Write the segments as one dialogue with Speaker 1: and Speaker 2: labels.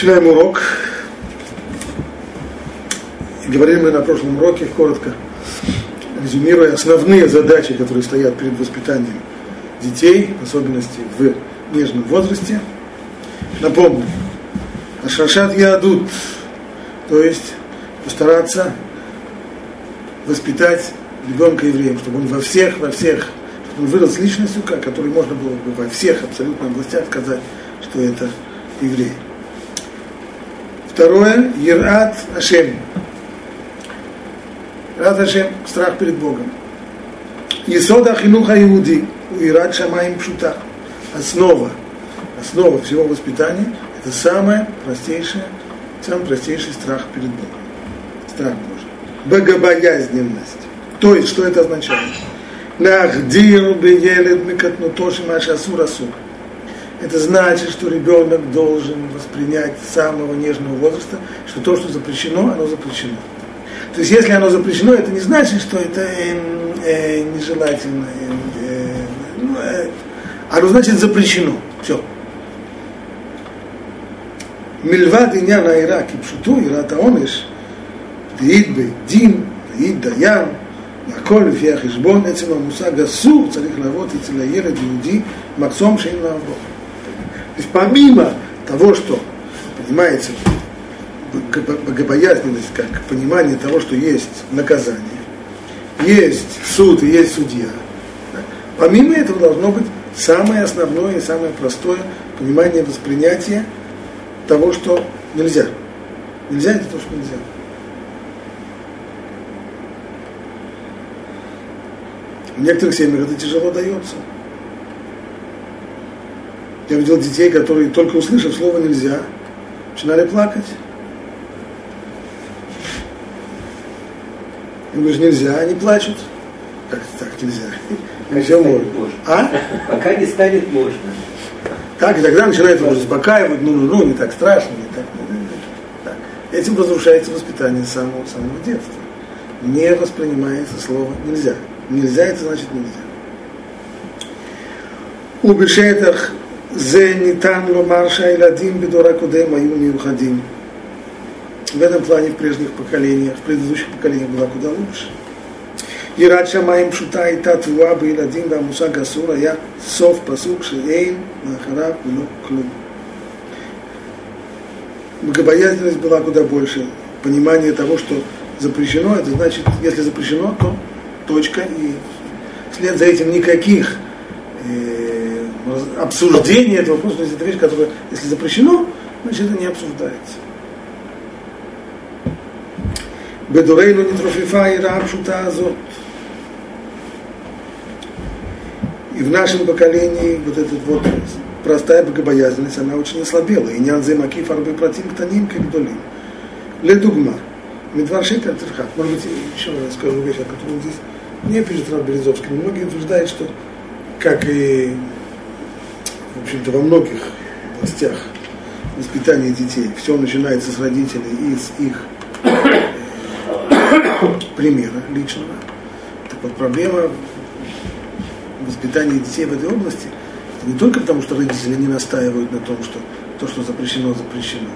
Speaker 1: Начинаем урок. Говорили мы на прошлом уроке, коротко, резюмируя основные задачи, которые стоят перед воспитанием детей, в особенности в нежном возрасте. Напомню, Ашашат Ядут, то есть постараться воспитать ребенка евреем, чтобы он во всех, во всех, чтобы он вырос личностью, который можно было бы во всех абсолютно областях сказать, что это еврей. Второе, Ерат Ашем. Ерат Ашем, страх перед Богом. Есода Хинуха Иуди, Ират Шамаим Пшута. Основа, основа всего воспитания – это самое простейшее, самый простейший страх перед Богом. Страх Божий. Богобоязненность. То есть, что это означает? Нахдир беелед микатнутоши маша асур асур. Это значит, что ребенок должен воспринять с самого нежного возраста, что то, что запрещено, оно запрещено. То есть, если оно запрещено, это не значит, что это э, э, нежелательно. Э, э, ну, э, оно значит запрещено. Все. מלבד עניין העירה כפשוטו, עירת העונש, דעיד בדין, דעיד דיין, והכל לפי החשבון, עצם המושג אסור צריך להראות אצל הילד יהודי מחסום שאין לעבור. То есть помимо того, что понимается богобоязненность как понимание того, что есть наказание, есть суд и есть судья, помимо этого должно быть самое основное и самое простое понимание воспринятия того, что нельзя. Нельзя это то, что нельзя. В некоторых семьях это тяжело дается. Я видел детей, которые, только услышав слово «нельзя», начинали плакать. Им говоришь, нельзя, они плачут. Как так нельзя?
Speaker 2: Нельзя можно. можно. А? Пока не станет можно.
Speaker 1: Так, и тогда начинает уже успокаивать, ну, ну, ну, не так страшно, не так, ну, ну, ну». так. Этим разрушается воспитание с самого, самого детства. Не воспринимается слово «нельзя». Нельзя, это значит нельзя. У Бешетах זה ניתן לומר שהילדים בדור הקודם היו מיוחדים. В этом плане в прежних поколениях, в предыдущих поколениях была куда лучше. יראת שמיים פשוטה הייתה תבואה בילדים והמושג אסור היה סוף פסוק שאין מאחוריו ולא כלום. Богобоязненность была куда больше. Понимание того, что запрещено, это значит, если запрещено, то точка, и вслед за этим никаких э, обсуждение этого вопроса, то есть это вещь, которая, если запрещено, значит это не обсуждается. Бедурейну не трофифа и рабшута азот. И в нашем поколении вот эта вот простая богобоязненность, она очень ослабела. И не анзимаки фарбы протим ктаним как долин. Ледугма. Медваршит Альтерхат. Может быть, еще раз скажу вещь, о которой здесь не пишет Рад Березовский. Многие утверждают, что, как и в общем-то, во многих областях воспитания детей, все начинается с родителей и с их примера личного. Так вот, проблема воспитания детей в этой области это не только потому, что родители не настаивают на том, что то, что запрещено, запрещено.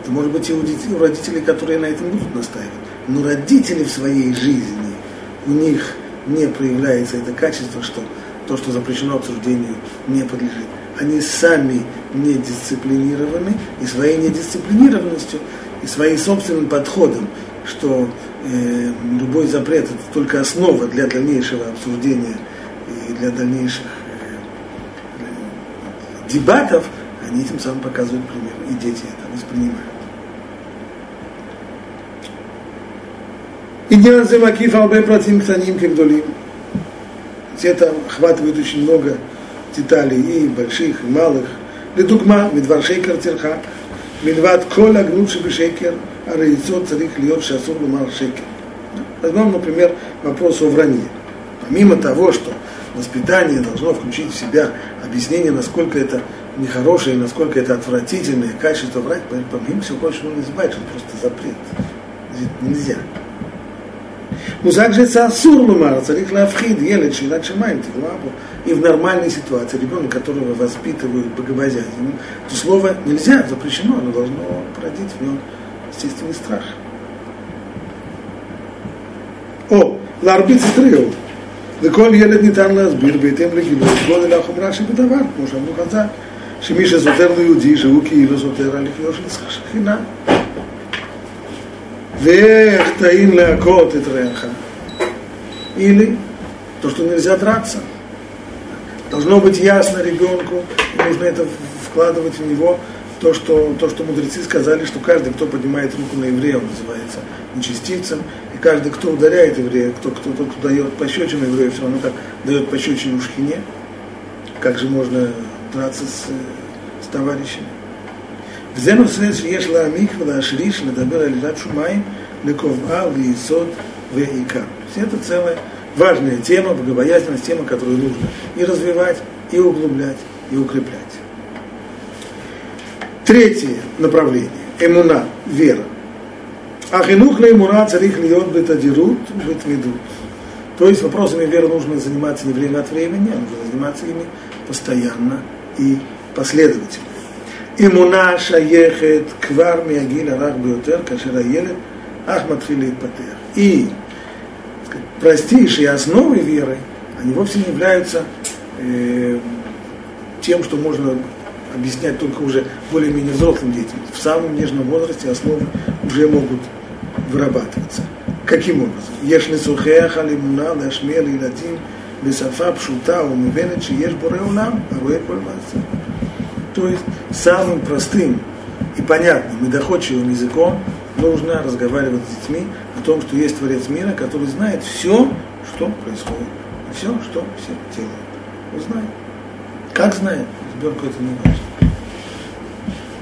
Speaker 1: Это может быть и у, детей, у родителей, которые на этом будут настаивать. Но родители в своей жизни, у них не проявляется это качество, что то, что запрещено обсуждению, не подлежит. Они сами не дисциплинированы, и своей недисциплинированностью, и своим собственным подходом, что э, любой запрет это только основа для дальнейшего обсуждения и для дальнейших э, дебатов, они этим самым показывают пример, и дети это воспринимают. עניין זה מקיף הרבה פרטים קטנים כגדולים. Это охватывает очень много деталей, и больших, и малых. לדוגמה, מדבר שקר תרחק, מלבד כל הגנות שבשקר, הרי יסוד צריך להיות שאסור לומר שקר. Возьмем, например, вопрос о вранье. Помимо того, что воспитание должно включить в себя объяснение, насколько это нехорошее, насколько это отвратительное качество врать, помимо всего прочего, нужно избавить, что это просто запрет. Нельзя. מושג זה אסור לומר, צריך להפחיד ילד שירת שמיים, תבואה בו. И в нормальной ситуации ребенок, которого воспитывают богобоязненно, то слово нельзя, запрещено, оно должно породить в нем естественный страх. או, להרביץ טריו, וכל ילד ניתן להסביר בהתאם לגילוי גודל החומרה שבדבר, כמו שאמרו חז"ל, שמי שסותר ליהודי שהוא כאילו סותר על לחיו של שכינה. Вех таин леакот и треха. Или то, что нельзя драться. Должно быть ясно ребенку, и нужно это вкладывать в него, то что, то, что мудрецы сказали, что каждый, кто поднимает руку на еврея, он называется нечистицем, и каждый, кто ударяет еврея, кто, кто, тот, кто дает пощечину еврею, все равно как дает пощечину шхине, как же можно драться с, с товарищами. וזה נושא שיש להעמיק ולהשריש, לדבר על ידת שמיים, לקובעה, ליסוד ועיקר. Это целая важная тема, богобоязненность, тема, которую нужно и развивать, и углублять, и укреплять. Третье направление – эмуна, вера. А хинух эмуна царих льет бетадирут, бетмидут. То есть вопросами веры нужно заниматься не время от времени, а нужно заниматься ими постоянно и последовательно. אמונה שייכת כבר מהגיל הרך ביותר, כאשר הילד אך מתחיל להתפתח. И простейшие основы веры, они вовсе не являются э, тем, что можно объяснять только уже более-менее взрослым детям. В самом нежном возрасте основы уже могут вырабатываться. Каким образом? Если сухех алимуна лашмер ילדים בשפה פשוטה ומובנת שיש בורא עולם, הרואה כל מעשה. то есть самым простым и понятным и доходчивым языком нужно разговаривать с детьми о том, что есть Творец мира, который знает все, что происходит. Все, что все делают. Он знает. Как знает? Ребенку это не важно.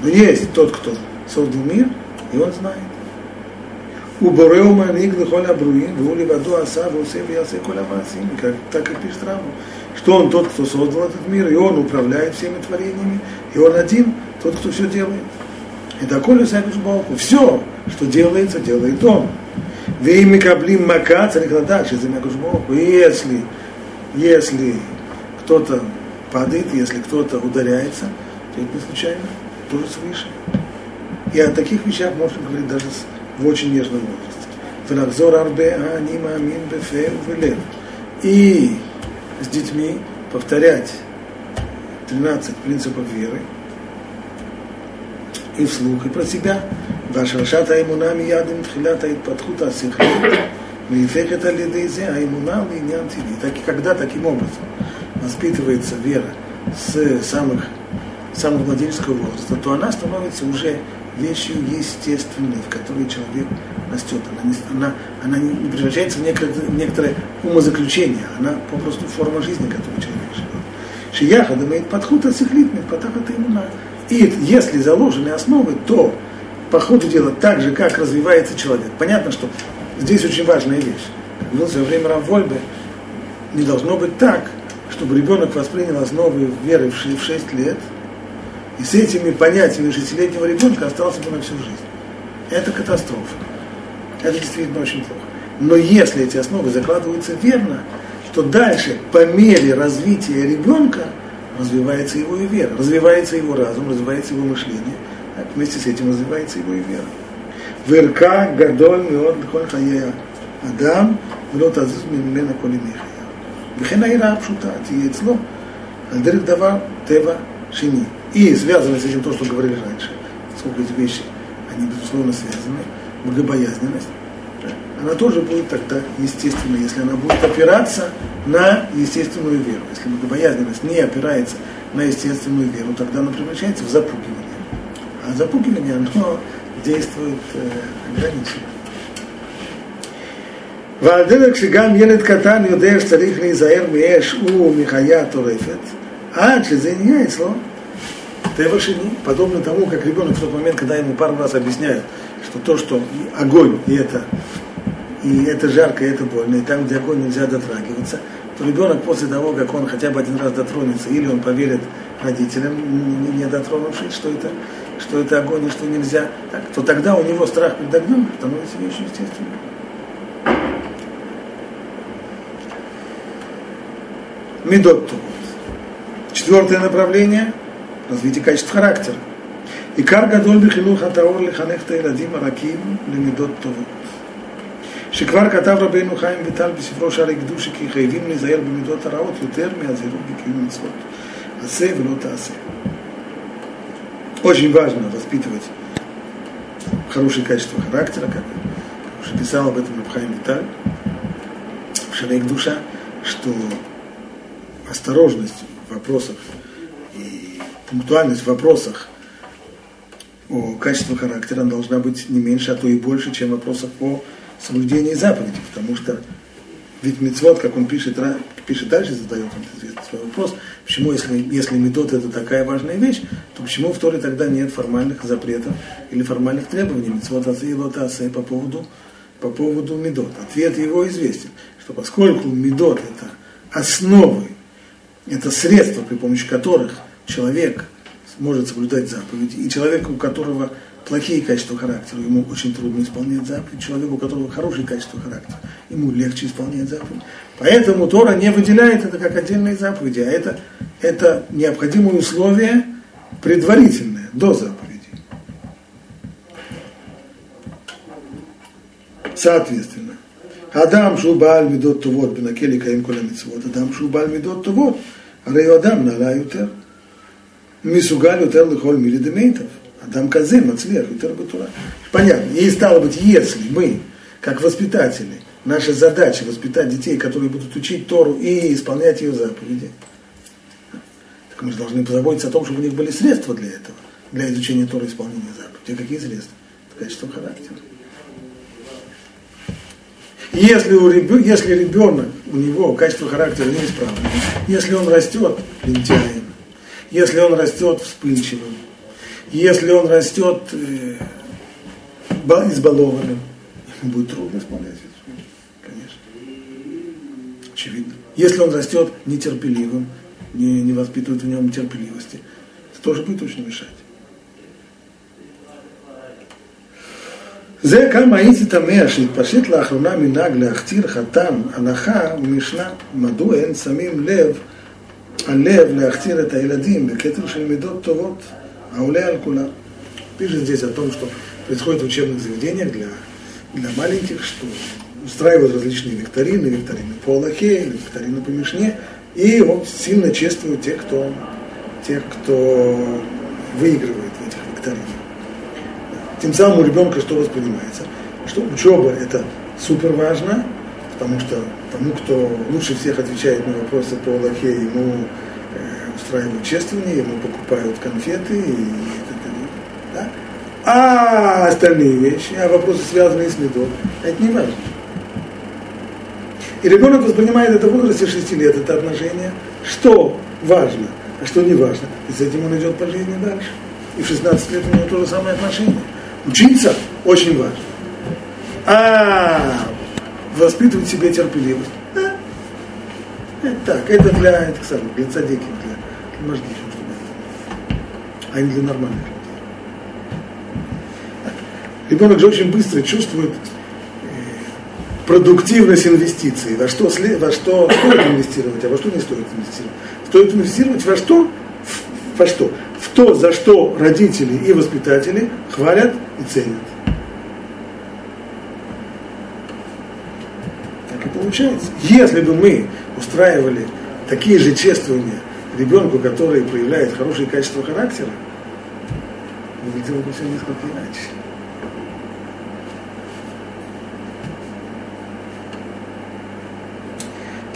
Speaker 1: Но есть тот, кто создал мир, и он знает. У Бореу Маник Лехоль Абруин, в Аса, Вусе Вясе Коля Масим, так как пишет Раму, что он тот, кто создал этот мир, и он управляет всеми творениями, и он один, тот, кто все делает. И доколе Сакуш Богу, все, что делается, делает он. Вы ими каблим мака, за Богу. И если, если кто-то падает, если кто-то ударяется, то это не случайно, тоже свыше. И о таких вещах можно говорить даже в очень нежном возрасте. Венахзор арбе анима амин бефе велев. И с детьми повторять 13 принципов веры и вслух, и про себя. והשרשת האמונה מיד עם תחילת ההתפתחות השכלית, והפכת על ידי זה האמונה לעניין טבעי. Так и когда таким образом воспитывается вера с самых, самого младенческого возраста, то она становится уже вещью естественной, в которой человек растет. Она не, она, она не превращается в некоторое, в некоторое умозаключение, она попросту форма жизни, которую человек живет. Шияха имеет подход осехлит, подход это иммуна. И если заложены основы, то по ходу дела так же, как развивается человек. Понятно, что здесь очень важная вещь. В свое время Равольбе, не должно быть так, чтобы ребенок воспринял основы веры в 6 лет, и с этими понятиями шестилетнего ребенка остался бы на всю жизнь. Это катастрофа. Это действительно очень плохо. Но если эти основы закладываются верно, что дальше, по мере развития ребенка, развивается его и вера, развивается его разум, развивается его мышление, так, вместе с этим развивается его и вера. Верка, Гадоль, Миот, Хая, Адам, Милот Азиз, Мимена, Коли Михая. וכן העירה הפשוטה תהיה אצלו, על דרך דבר טבע שני. И связано с этим то, что говорили раньше, сколько эти вещи, они безусловно связаны, богобоязненность, Она тоже будет тогда естественной, если она будет опираться на естественную веру. Если богобоязненность не опирается на естественную веру, тогда она превращается в запугивание. А запугивание, оно действует э, ограниченно. ועל דרך שגם ילד קטן יודע שצריך להיזהר מאש ומחיה טורפת, עד שזה נהיה אצלו Тевашини, подобно тому, как ребенок в тот момент, когда ему пару раз объясняют, что то, что огонь, и это, и это жарко, и это больно, и там, где огонь нельзя дотрагиваться, то ребенок после того, как он хотя бы один раз дотронется, или он поверит родителям, не дотронувшись, что это, что это огонь и что нельзя, так, то тогда у него страх перед огнем становится вещью естественным. Медотту. Четвертое направление – развитие качеств характера. Икар гадоль бихилуха таур лиханехта иладим раким лемидот туву. שכבר כתב רבינו חיים ויטל בספרו שערי קדושה כי חייבים להיזהר במידות הרעות יותר מהזהירות בקיום מצוות. עשה ולא תעשה. Очень важно воспитывать хорошее качество характера, как уже писал об этом Рабхайм Виталь в Шарейк Душа, что осторожность в вопросах и пунктуальность в вопросах о качестве характера должна быть не меньше, а то и больше, чем в вопросах о соблюдении заповедей, потому что ведь мецвод, как он пишет, пишет дальше, задает он свой вопрос, почему, если, если метод это такая важная вещь, то почему в Торе тогда нет формальных запретов или формальных требований мецвод и лотасе по поводу, по поводу медот? Ответ его известен, что поскольку медот это основы, это средства, при помощи которых человек может соблюдать заповеди, и человек, у которого плохие качества характера, ему очень трудно исполнять заповедь. Человеку, у которого хорошие качества характера, ему легче исполнять заповедь. Поэтому Тора не выделяет это как отдельные заповеди, а это, это необходимое условие предварительное, до заповеди. Соответственно, Адам Шубаль Медот Тувот Бенакели Каим Кулямицвот, Адам Шубаль Медот Тувот, Райо Адам Нара Мисугаль Ютер Лихоль Милидемейтов. Адам Казе, Мацлех, Ютер Батура. Понятно. И стало быть, если мы, как воспитатели, наша задача воспитать детей, которые будут учить Тору и исполнять ее заповеди, так мы же должны позаботиться о том, чтобы у них были средства для этого, для изучения Торы и исполнения заповедей. А какие средства? Это качество характера. Если, у ребенка, если ребенок, у него качество характера неисправное, если он растет лентяем, если он растет вспыльчивым, если он растет э, избалованным, ему будет трудно исполнять это. Конечно. Очевидно. Если он растет нетерпеливым, не, не воспитывает в нем терпеливости, это тоже будет очень мешать. זה כמה הייתי תמה שהתפשט לאחרונה מנהג להכתיר חתם הנחה ממשנה מדוע אין שמים לב הלב להכתיר את הילדים בכתר של מידות טובות Ауля Аль-Кула пишет здесь о том, что происходит в учебных заведениях для, для маленьких, что устраивают различные викторины, викторины по Аллахе, викторины по Мишне, и он сильно чествует тех, кто, тех, кто выигрывает в этих викторинах. Тем самым у ребенка что воспринимается? Что учеба это супер важно, потому что тому, кто лучше всех отвечает на вопросы по Аллахе, ему устраивают чествование, ему покупают конфеты, и да? а остальные вещи, а вопросы, связанные с медом, это не важно. И ребенок воспринимает это в возрасте 6 лет, это отношение, что важно, а что не важно. И с этим он идет по жизни дальше. И в 16 лет у него то же самое отношение. Учиться очень важно. А воспитывать в себе терпеливость. Да. Это так, это для, это, для цадики, Мажгишем, а не для нормальных. Ребенок же очень быстро чувствует э, продуктивность инвестиций, во что, во что стоит инвестировать, а во что не стоит инвестировать. Стоит инвестировать во что? Во что? В то, за что родители и воспитатели хвалят и ценят. Так и получается. Если бы мы устраивали такие же чествования ребенку, который проявляет хорошие качества характера, выглядело бы все несколько иначе.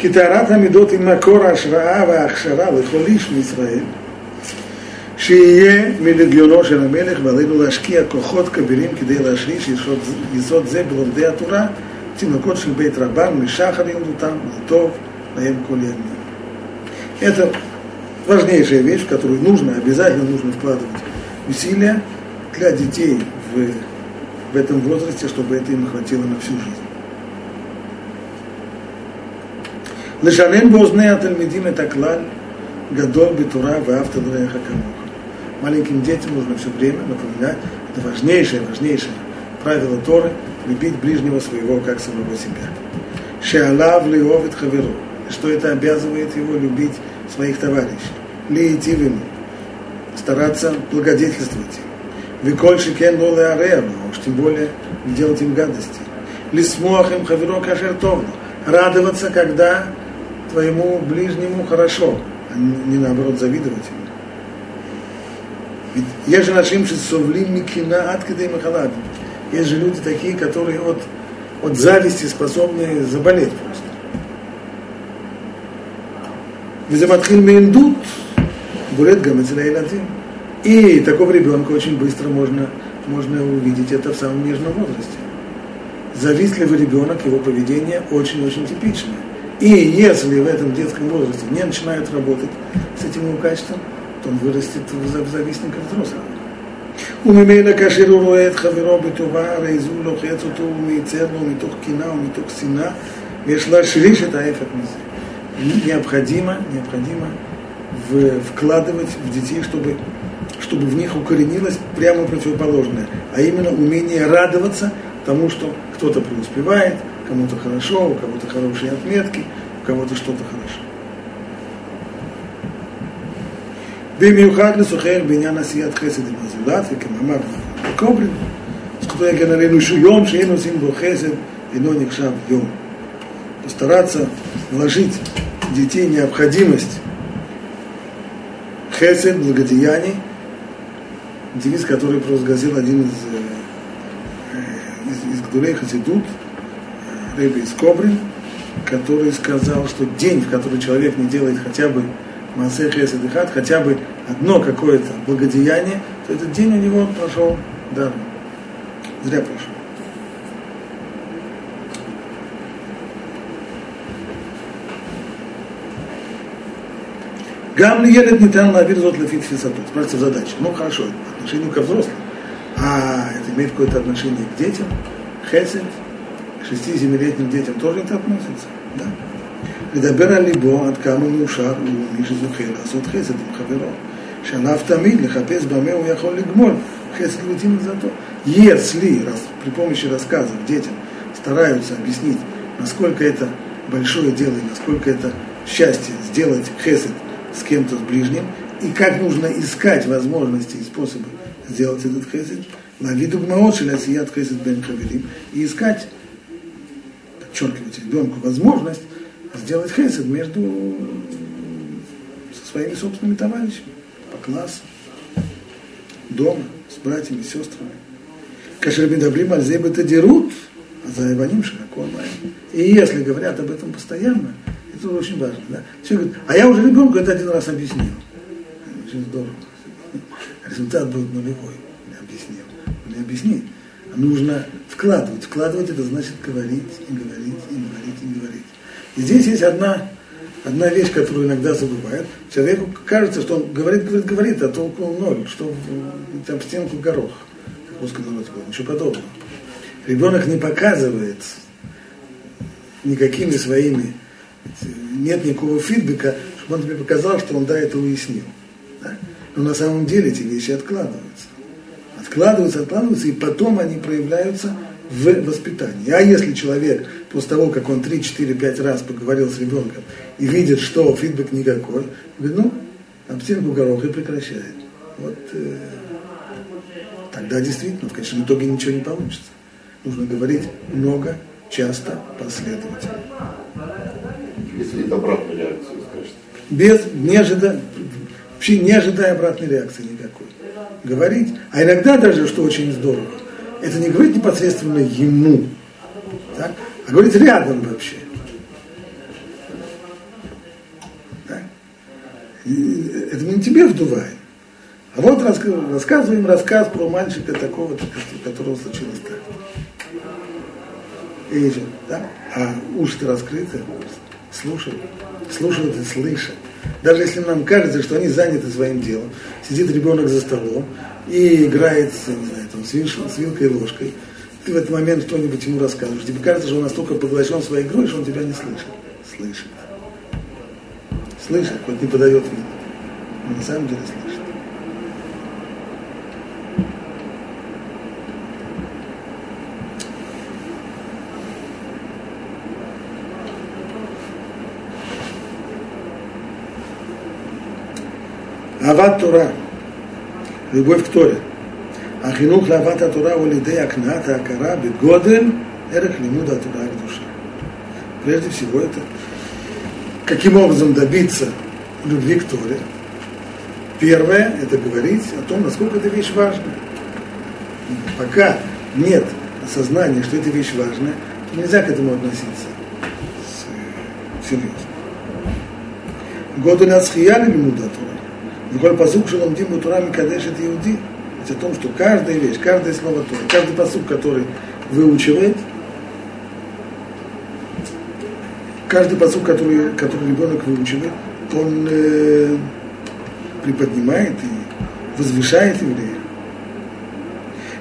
Speaker 1: כי טהרת המידות היא מקור ההשראה וההכשרה לכל איש מישראל, שיהיה מלגיונו של המלך, ועלינו להשקיע כוחות כבירים כדי להשריש יסוד, יסוד זה בלומדי התורה, תינוקות של בית רבן משחר ילדותם, לטוב להם כל ימים. Это важнейшая вещь, в которую нужно, обязательно нужно вкладывать усилия для детей в, в этом возрасте, чтобы это им хватило на всю жизнь. לשנן באוזני התלמידים את הכלל גדול בתורה ואהבת דבריך כמוך. Маленьким детям нужно все время напоминать, это важнейшее, важнейшее правило Торы, любить ближнего своего, как самого себя. Шеалав лиовит хаверу, что это обязывает его любить своих товарищей. Ему, стараться благодетельствовать им. Викольши кен лоле уж тем более делать им гадости. Лисмуах им хаверо кашертовно. Радоваться, когда твоему ближнему хорошо, а не наоборот завидовать ему. Ведь есть же нашим совлим микина от махалад. Есть же люди такие, которые от, от зависти способны заболеть просто. Визаматхил мейндут, бурет гамацилайлатим. И такого ребенка очень быстро можно, можно увидеть это в самом нежном возрасте. Завистливый ребенок, его поведение очень-очень типичное. И если в этом детском возрасте не начинают работать с этим его качеством, то он вырастет в завистника взрослого. וממילא כאשר הוא רואה את חברו בטובה, הרי זו לוחץ אותו ומייצר לו מתוך קינה ומתוך שנאה, ויש להשריש את ההפך מזה. Необходимо, необходимо вкладывать в детей, чтобы, чтобы в них укоренилось прямо противоположное, а именно умение радоваться тому, что кто-то преуспевает, кому-то хорошо, у кого-то хорошие отметки, у кого-то что-то хорошо. במיוחד לשוחח בעניין עשיית חסד עם הזולת, וכמאמר קובלין, זכותו יגן עלינו שהוא יום שאין עושים בו חסד, אינו נחשב יום. Постараться вложить в детей необходимость хесед, благодеяний, девиз, который провозгласил один из, из, из Гдулей Хасидут, Рэбби из Кобрин, который сказал, что день, в который человек не делает хотя бы Маасе Хесед и Хат, хотя бы одно какое-то благодеяние, то этот день у него прошел даром. Зря прошел. Гам ли елет не там лавир зот лефит фисату. Спрашивается задача. Ну хорошо, отношение ко взрослым. А это имеет какое-то отношение к детям? Хесед, к 6-7-летним детям тоже это относится? Да? לדבר על ליבו עד כמה מאושר הוא מי שזוכה לעשות חסד עם חברו, שעליו תמיד לחפש במה הוא יכול לגמול חסד летим зато. Если раз, при помощи рассказов детям стараются объяснить, насколько это большое дело и насколько это счастье сделать хесед с кем-то, с ближним, и как нужно искать возможности и способы сделать этот хесед, лови дугмаот шелясият хесед бен хаверим, и искать, подчеркивать ребенку возможность сделать хесед между со своими собственными товарищами по классу, дома, с братьями, сестрами. Кашер Медаблим Альзеб это дерут, а за Иваним широко И если говорят об этом постоянно, это очень важно. Да? Все говорят, а я уже ребенку это один раз объяснил. Очень здорово. Результат будет нулевой. Не объяснил. Не объяснить. А нужно вкладывать. Вкладывать это значит говорить и говорить и говорить и говорить. И здесь есть одна, одна вещь, которую иногда забывают. Человеку кажется, что он говорит, говорит, говорит, а толку ноль, что в, там стенку горох, как русский народ говорит, ничего подобного. Ребенок не показывает никакими своими, нет никакого фидбэка, чтобы он тебе показал, что он да, это уяснил. Да? Но на самом деле эти вещи откладываются. Откладываются, откладываются, и потом они проявляются в воспитании. А если человек после того, как он 3, 4, 5 раз поговорил с ребенком и видит, что фидбэк никакой, говорит, ну, об стенку горох и прекращает. Вот э, тогда действительно в конечном итоге ничего не получится. Нужно говорить много, часто, последовательно.
Speaker 3: Если это обратная реакция, скажете.
Speaker 1: Без, не ожидая, вообще не ожидая обратной реакции никакой. Говорить, а иногда даже, что очень здорово, это не говорит непосредственно ему, так? а говорит рядом вообще. Это не тебе вдуваем. А вот рассказываем рассказ про мальчика такого-то, которого случилось так. И, да? А уши раскрыты, слушают, слушают и слышат. Даже если нам кажется, что они заняты своим делом, сидит ребенок за столом и играет не знаю, там, с, с вилкой и ложкой, ты в этот момент что-нибудь ему рассказываешь. Тебе кажется, что он настолько поглощен своей игрой, что он тебя не слышит. Слышит. Слышит, хоть не подает вид. Но на самом деле слышит. Тура, любовь к Торе. А хинух лават Тура улидей акната акара бегодель эрах лимуда Тура душа. Прежде всего это каким образом добиться любви к Торе. Первое – это говорить о том, насколько эта вещь важна. Пока нет осознания, что эта вещь важная, то нельзя к этому относиться серьезно. Году нацхияли лимуда Другой посук Шеломдим Бутурами Кадешит Иуди. Это о том, что каждая вещь, каждое слово Торы, каждый посук, который выучивает, каждый посук, который, который ребенок выучивает, он э, приподнимает и возвышает еврея.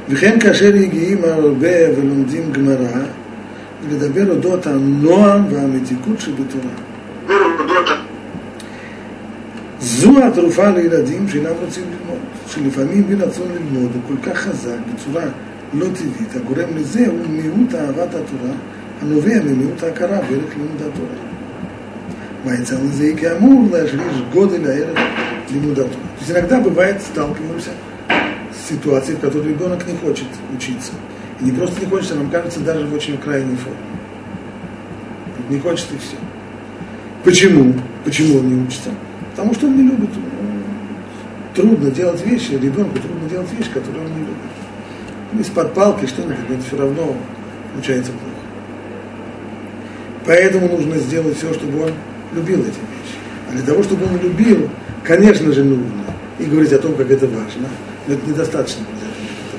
Speaker 1: וכן כאשר יגיעים הרבה ולומדים גמרא, ולדבר אודות הנועם והמתיקות שבתורה. זו התרופה לילדים שאינם רוצים ללמוד, שלפעמים בלי רצון ללמוד הוא כל כך חזק בצורה לא טבעית, הגורם לזה הוא מיעוט אהבת התורה, הנובע ממיעוט ההכרה בערך לימוד התורה. ויצא לזה כאמור להשריש גודל הערך לימוד התורה. То есть иногда бывает, сталкиваемся с ситуацией, в которой ребенок не хочет учиться. И не просто не хочет, а нам кажется, даже в очень крайней форме. Не хочет и все. Почему? Почему он не учится? Потому что он не любит. Трудно делать вещи, ребенку трудно делать вещи, которые он не любит. Ну, из-под палки что-нибудь, это все равно получается плохо. Поэтому нужно сделать все, чтобы он любил эти вещи. А для того, чтобы он любил, конечно же, нужно и говорить о том, как это важно. Но это недостаточно говорить о том, как это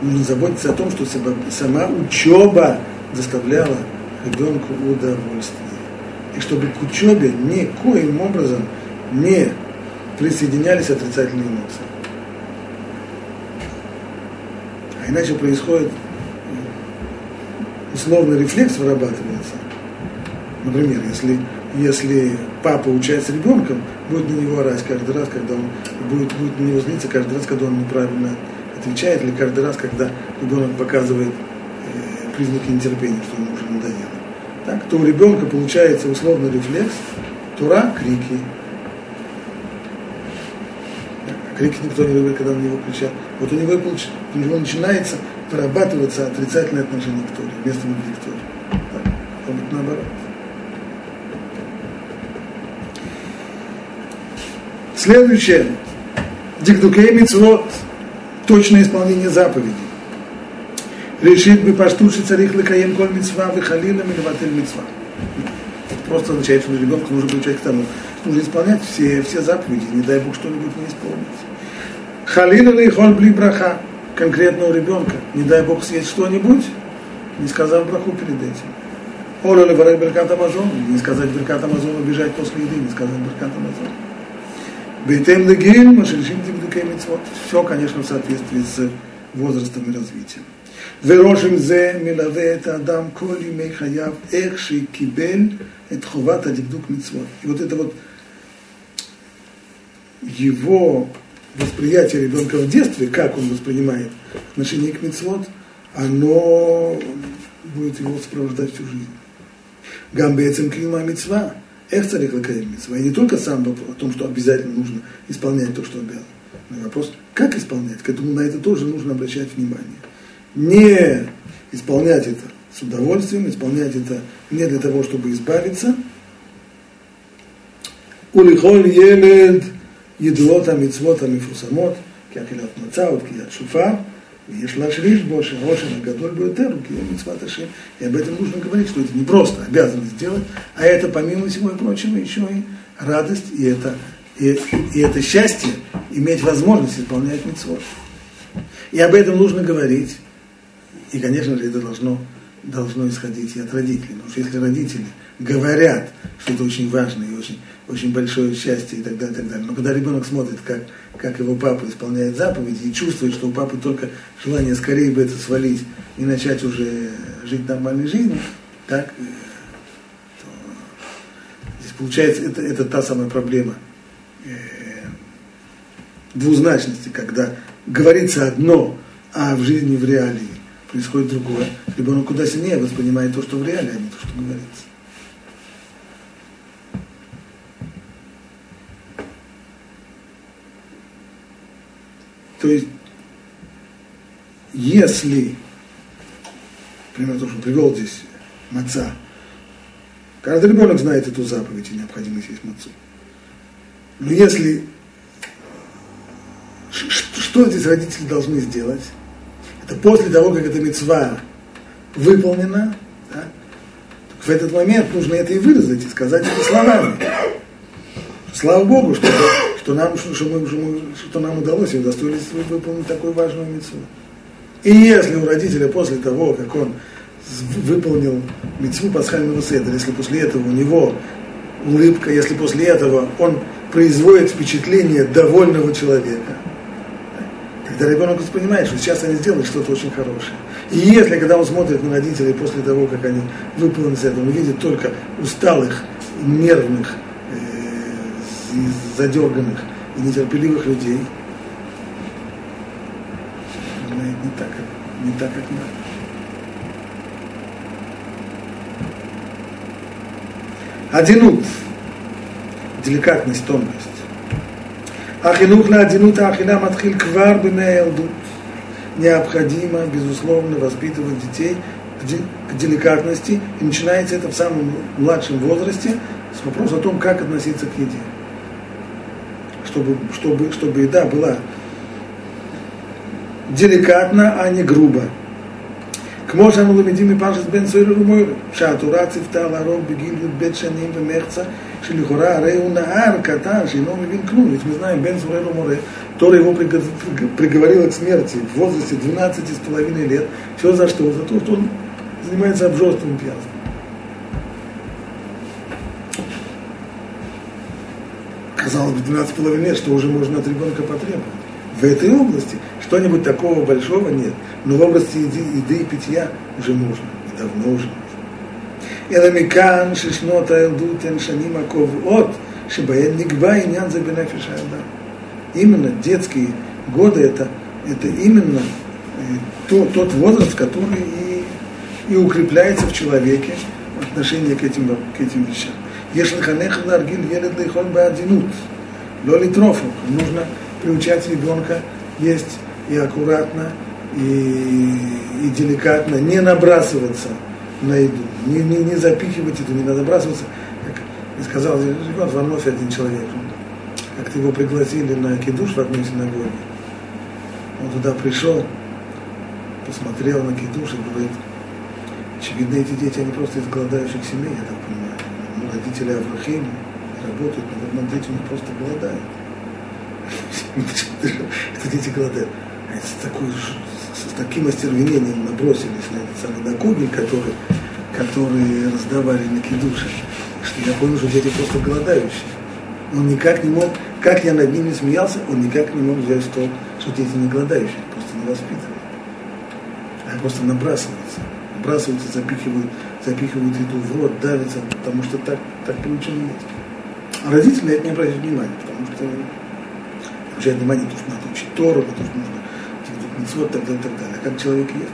Speaker 1: важно. Нужно заботиться о том, что сама учеба заставляла ребенку удовольствие. И чтобы к учебе никоим образом не присоединялись отрицательные эмоции. А иначе происходит условный рефлекс вырабатывается. Например, если, если папа учает с ребенком, будет на него орать каждый раз, когда он будет, будет на него злиться каждый раз, когда он неправильно отвечает, или каждый раз, когда ребенок показывает э, признаки нетерпения, что ему надоело. Так, то у ребенка получается условный рефлекс, тура, крики. крики никто не любит, когда на него кричат. Вот у него, у него начинается вырабатываться отрицательное отношение к Торе, вместо любви к Торе. Так, а вот наоборот. Следующее. Дикдукей мицвод. Точное исполнение заповедей. Решит бы паштуши царих лакаем коль мецва выхалила милеватель мецва. Просто означает, что ребенку нужно приучать к тому, нужно исполнять все, все заповеди, не дай Бог что-нибудь не исполнить. Халила ли холь бли браха конкретного ребенка, не дай Бог съесть что-нибудь, не сказав браху перед этим. Оля ли варай беркат Амазон, не сказать беркат Амазон, убежать после еды, не сказать беркат Амазон. Бейтем легиль, машельшим митцвот. Все, конечно, в соответствии с возрастом и развитием. ורושם זה מלווה את האדם כל ימי חייו, איך שקיבל את חובת הדקדוק מצוות. И вот это вот его восприятие ребенка в детстве, как он воспринимает отношение к мецвод, оно будет его сопровождать всю жизнь. Гамбецем кима мецва, эх царих лакаем мецва. И не только сам вопрос о том, что обязательно нужно исполнять то, что обязан. Но вопрос, как исполнять, к этому на это тоже нужно обращать внимание не исполнять это с удовольствием, исполнять это не для того, чтобы избавиться. ולכל ילד ידועות המצוות המפורסמות, כאכילת מצה ותקיעת שופר, ויש להשריש бо שהראשן הגדול ביותר הוא קיום מצוות השם. И об этом нужно говорить, что это не просто обязанность сделать, а это, помимо всего прочего, еще и радость, и это, и, и это счастье иметь возможность исполнять митцвот. И об этом нужно говорить, и, конечно же, это должно, должно исходить и от родителей. Потому что если родители говорят, что это очень важно и очень, очень большое счастье и так далее, и так далее, но когда ребенок смотрит, как, как его папа исполняет заповеди и чувствует, что у папы только желание скорее бы это свалить и начать уже жить нормальной жизнью, так, э, здесь получается, это, это та самая проблема э, двузначности, когда говорится одно, а в жизни в реалии происходит другое, либо он куда сильнее воспринимает то, что в реале, а не то, что говорится. То есть, если, например, то, что привел здесь маца, каждый ребенок знает эту заповедь и необходимость есть мацу. Но если что здесь родители должны сделать? После того, как эта мецва выполнена, да, в этот момент нужно это и выразить, и сказать это словами. Слава Богу, что, что, нам, что, мы, что нам удалось и удостоились выполнить такую важную мецву. И если у родителя после того, как он выполнил мецву пасхального седра, если после этого у него улыбка, если после этого он производит впечатление довольного человека, тогда ребенок понимает, что сейчас они сделают что-то очень хорошее. И если, когда он смотрит на родителей после того, как они выполнили это, он видит только усталых, нервных, э, задерганных и нетерпеливых людей, знает не так, не так, как надо. Одинут. Деликатность, тонкость. החינוך לעדינות האכילה מתחיל כבר בימי הילדות. необходимо, безусловно, воспитывать детей к деликатности, и начинается это в самом младшем возрасте с вопроса о том, как относиться к еде. Чтобы, чтобы, чтобы еда была деликатна, а не грубо. כמו שאנו למדים מפרשת בן סוירר ומוירר, שהתורה ציוותה להרוג בגיל י"ב שנים ומחצה, שלכאורה הרי הוא נער קטן שאינו מבין כלום. ведь мы знаем, бен Сурер Море, Тора его приговорила к смерти в возрасте 12 с половиной лет. Все за что? За то, что он занимается обжорством пьянством. Казалось бы, 12 половиной лет, что уже можно от ребенка потребовать. В этой области что-нибудь такого большого нет. Но в области еды, еды и питья уже можно. И давно уже можно. אלא מכאן ששנות הילדות הן שנים הקובעות שבהן נקבע עניין זה בנפש האדם. Именно детские годы это, это именно э, то, тот возраст, который и, и укрепляется в человеке в отношении к этим, к этим вещам. Если ханех наргиль елет лейхон баадинут, лоли трофу, нужно приучать ребенка есть и аккуратно, и, и деликатно, не набрасываться на еду, не, не, не запихивать еду, не набрасываться. Как сказал ребенок, в один человек, как-то его пригласили на кидуш в одной синагоге. Он туда пришел, посмотрел на кидуш и говорит, очевидно, эти дети, они просто из голодающих семей, я так понимаю. Ну, родители Аврахим работают, наверное, дети у них просто голодают. Это дети голодают. С, такой, с таким остервенением набросились на этот самый на кугель, который, который раздавали на кидуше, что я понял, что дети просто голодающие. Он никак не мог, как я над ними смеялся, он никак не мог взять что, что дети не голодающие, просто не воспитывают. А просто набрасываются. Набрасываются, запихивают, запихивают еду в рот, давятся, потому что так, так приучено есть. А родители на это не обращают внимания, потому что обращают внимание, потому что надо учить Тору, потому что нужно митцвот, так далее, так далее. Как человек ест?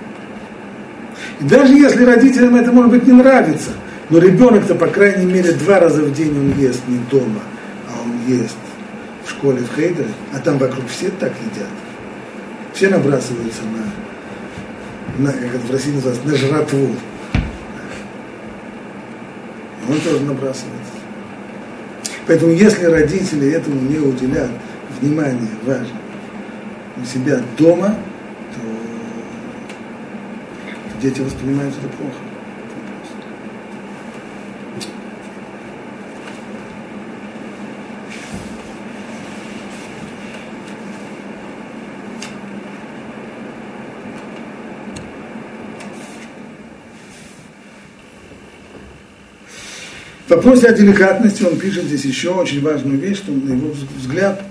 Speaker 1: И даже если родителям это, может быть, не нравится, но ребенок-то, по крайней мере, два раза в день он ест не дома, а он ест в школе в Хейдере, а там вокруг все так едят. Все набрасываются на, на как это в России называется, на жратву. И он тоже набрасывается. Поэтому если родители этому не уделят внимание важно у себя дома, дети воспринимают это плохо. В вопросе о деликатности он пишет здесь еще очень важную вещь, что на его взгляд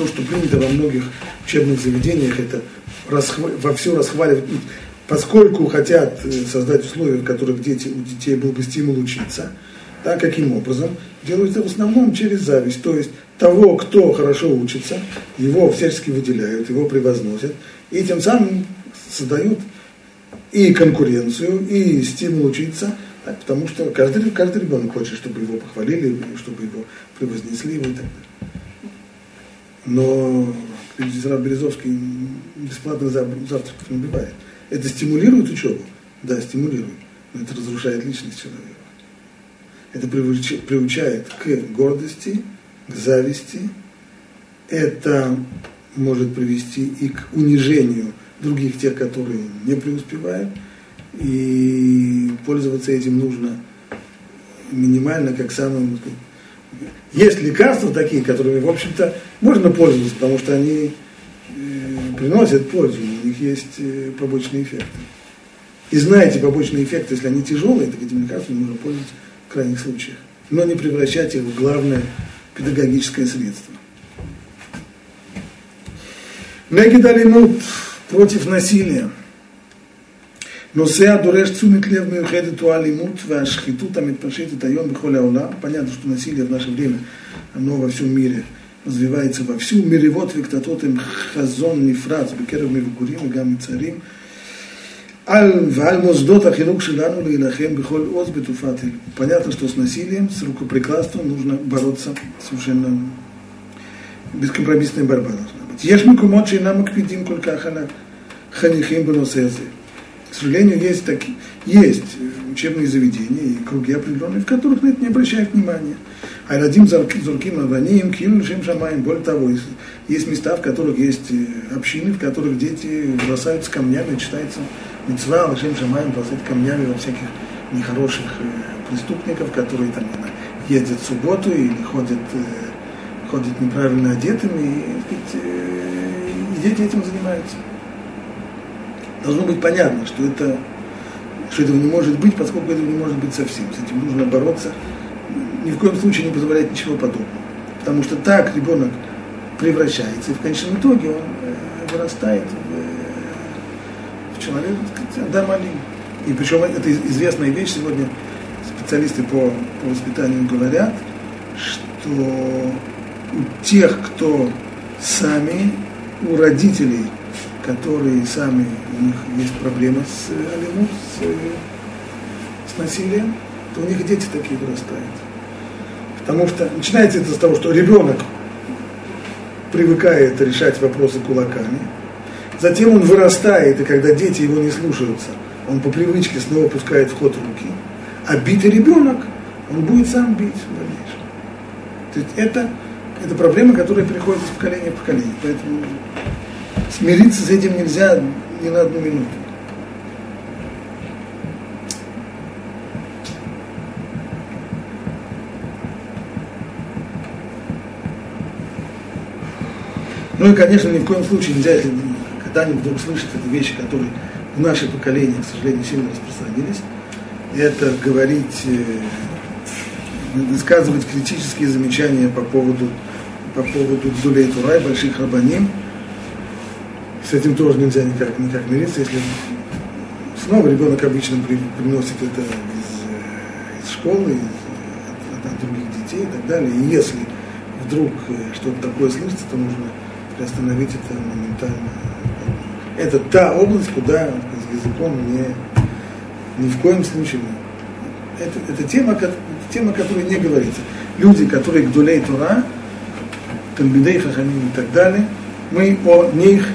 Speaker 1: то, что принято во многих учебных заведениях, это расхва- во все расхваливать, поскольку хотят э, создать условия, в которых дети, у детей был бы стимул учиться, да, каким образом? Делают это в основном через зависть, то есть того, кто хорошо учится, его всячески выделяют, его превозносят, и тем самым создают и конкуренцию, и стимул учиться, так, потому что каждый, каждый ребенок хочет, чтобы его похвалили, чтобы его превознесли и так далее. Но Раб Березовский бесплатно завтрак не бывает. Это стимулирует учебу? Да, стимулирует. Но это разрушает личность человека. Это приучает к гордости, к зависти. Это может привести и к унижению других тех, которые не преуспевают. И пользоваться этим нужно минимально, как самым... Есть лекарства такие, которыми, в общем-то, можно пользоваться, потому что они э, приносят пользу, у них есть э, побочные эффекты. И знаете побочные эффекты, если они тяжелые, так этими лекарствами можно пользоваться в крайних случаях. Но не превращать их в главное педагогическое средство. Негид алимут против насилия. נושא הדורש תשומת לב מיוחדת הוא האלימות והשחיתות המתפשטת היום בכל העולם. Понятно, что насилие в наше время, оно во всем мире развивается вовсю. מריבות וקטטות הם חזון נפרץ בקרב מבוגרים וגם מצערים. על, ועל мосдот החינוך שלנו להילחם בכל עוז בתופעת אלו. Понятно, что с насилием, с рукоприкладством нужно бороться совершенно бескомпромиссная борьба должна быть. יש מקומות שאינם מקפידים כל כך על החניכים בנושא הזה. К сожалению, есть, такие, есть учебные заведения и круги определенные, в которых на это не обращают внимания. А родим зурким аваним, килю шем шамаем. Более того, есть, места, в которых есть э, общины, в которых дети бросаются камнями, читается мецва, лашем шамаем, бросать камнями во всяких нехороших э, преступников, которые там едят в субботу или ходят, э, ходят неправильно одетыми, и, и дети этим занимаются должно быть понятно, что, это, что этого не может быть, поскольку этого не может быть совсем. С этим нужно бороться. Ни в коем случае не позволять ничего подобного. Потому что так ребенок превращается, и в конечном итоге он э, вырастает в, э, в человека, Адам И причем это известная вещь сегодня, специалисты по, по воспитанию говорят, что у тех, кто сами, у родителей – которые сами, у них есть проблемы с э, алимут, с, э, с насилием, то у них дети такие вырастают. Потому что начинается это с того, что ребенок привыкает решать вопросы кулаками, затем он вырастает, и когда дети его не слушаются, он по привычке снова пускает в ход руки, а битый ребенок, он будет сам бить в дальнейшем. То есть это, это проблема, которая переходит из поколения в поколение. Поэтому смириться с этим нельзя ни на одну минуту. Ну и, конечно, ни в коем случае нельзя, если когда-нибудь вдруг слышит эти вещи, которые в наше поколение, к сожалению, сильно распространились, это говорить, э, высказывать критические замечания по поводу, по поводу Дулей Турай, больших рабаним, с этим тоже нельзя никак, никак мириться, если снова ребенок обычно при, приносит это из, э, из школы, из, от, от других детей и так далее. И если вдруг э, что-то такое слышится, то нужно приостановить это моментально. Это та область, куда с языком не, ни в коем случае не. Это, это тема, тема, которая не говорится. Люди, которые к дулей Тура, Талбидей Хахамим и так далее, мы о них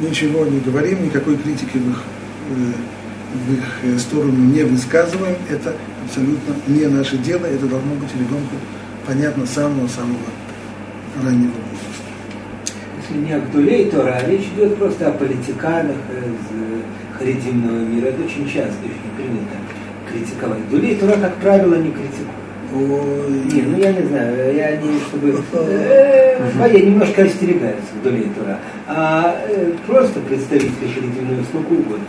Speaker 1: ничего не говорим, никакой критики в их, э, в их э, сторону не высказываем. Это абсолютно не наше дело, это должно быть ребенку понятно с самого-самого раннего возраста.
Speaker 2: Если не о Гдулей Тора, а речь идет просто о политиканах из харидимного мира. Это очень часто, очень принято критиковать. Гдулей Тора, как правило, не критикуют. Не, ну я не знаю, я не, чтобы... Э, моя немножко остерегаются вдоль Тура. А э, просто представители харитимного сколько угодно.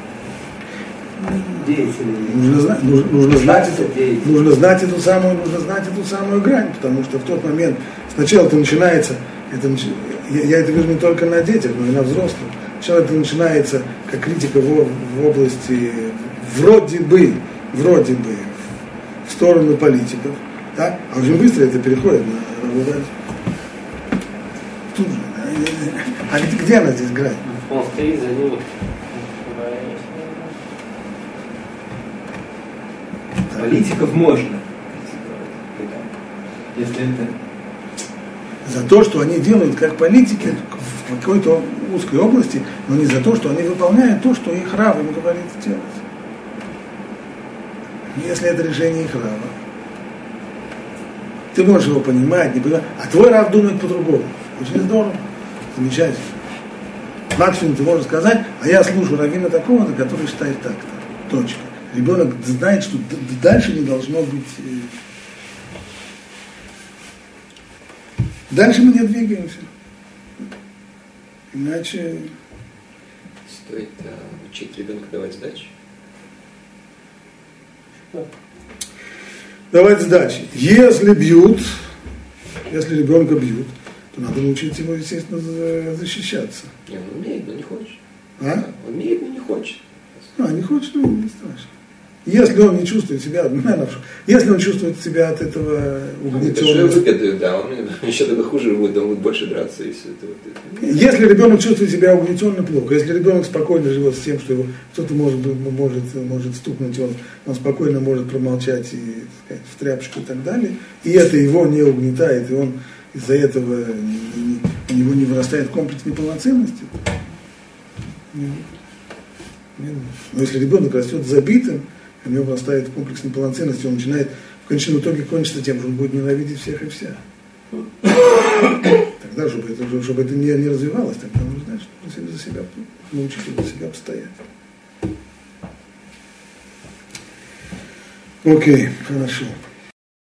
Speaker 2: Деятели.
Speaker 1: Нужно знать, нужно, нужно, знать эту, нужно знать эту самую, нужно знать эту самую грань, потому что в тот момент сначала это начинается, это, я, я это вижу не только на детях, но и на взрослых. Сначала это начинается как критика в, в области вроде бы, вроде бы в сторону политиков, так? А очень быстро это переходит на работать. Тут же. А где, где она здесь играет?
Speaker 4: Он стоит за ним.
Speaker 2: Политиков можно. Если это...
Speaker 1: За то, что они делают как политики, в какой-то узкой области, но не за то, что они выполняют то, что их рав им говорит делать. Если это решение их рава, ты можешь его понимать, не понимать, а твой рав думает по-другому. Очень здорово, замечательно. Максимум ты можешь сказать, а я слушаю равина такого-то, который считает так-то. Точка. Ребенок знает, что дальше не должно быть э, Дальше мы не двигаемся. Иначе...
Speaker 4: Стоит а, учить ребенка давать сдачи?
Speaker 1: Давать сдачи. Если бьют, если ребенка бьют, то надо научить его, естественно, защищаться.
Speaker 4: Не, он умеет, но не хочет.
Speaker 1: А?
Speaker 4: Он умеет, но не хочет.
Speaker 1: А, не хочет, ну не страшно. Если он не чувствует себя, наверное, если он чувствует себя от этого угнетенным.
Speaker 4: выгоды, да, он еще тогда хуже будет, он будет больше драться и все это.
Speaker 1: Вот. Если ребенок чувствует себя угнетенно, плохо. Если ребенок спокойно живет с тем, что его кто-то может, может, может стукнуть, он, он спокойно может промолчать и сказать, в тряпочку и так далее, и это его не угнетает, и он из-за этого у него не вырастает комплекс неполноценности. Но если ребенок растет забитым, у него вырастает комплекс неполноценности, он начинает в конечном итоге кончится тем, что он будет ненавидеть всех и вся. Тогда, чтобы это, чтобы это не, не развивалось, тогда нужно знать, что за себя научиться за себя постоять. Окей, хорошо.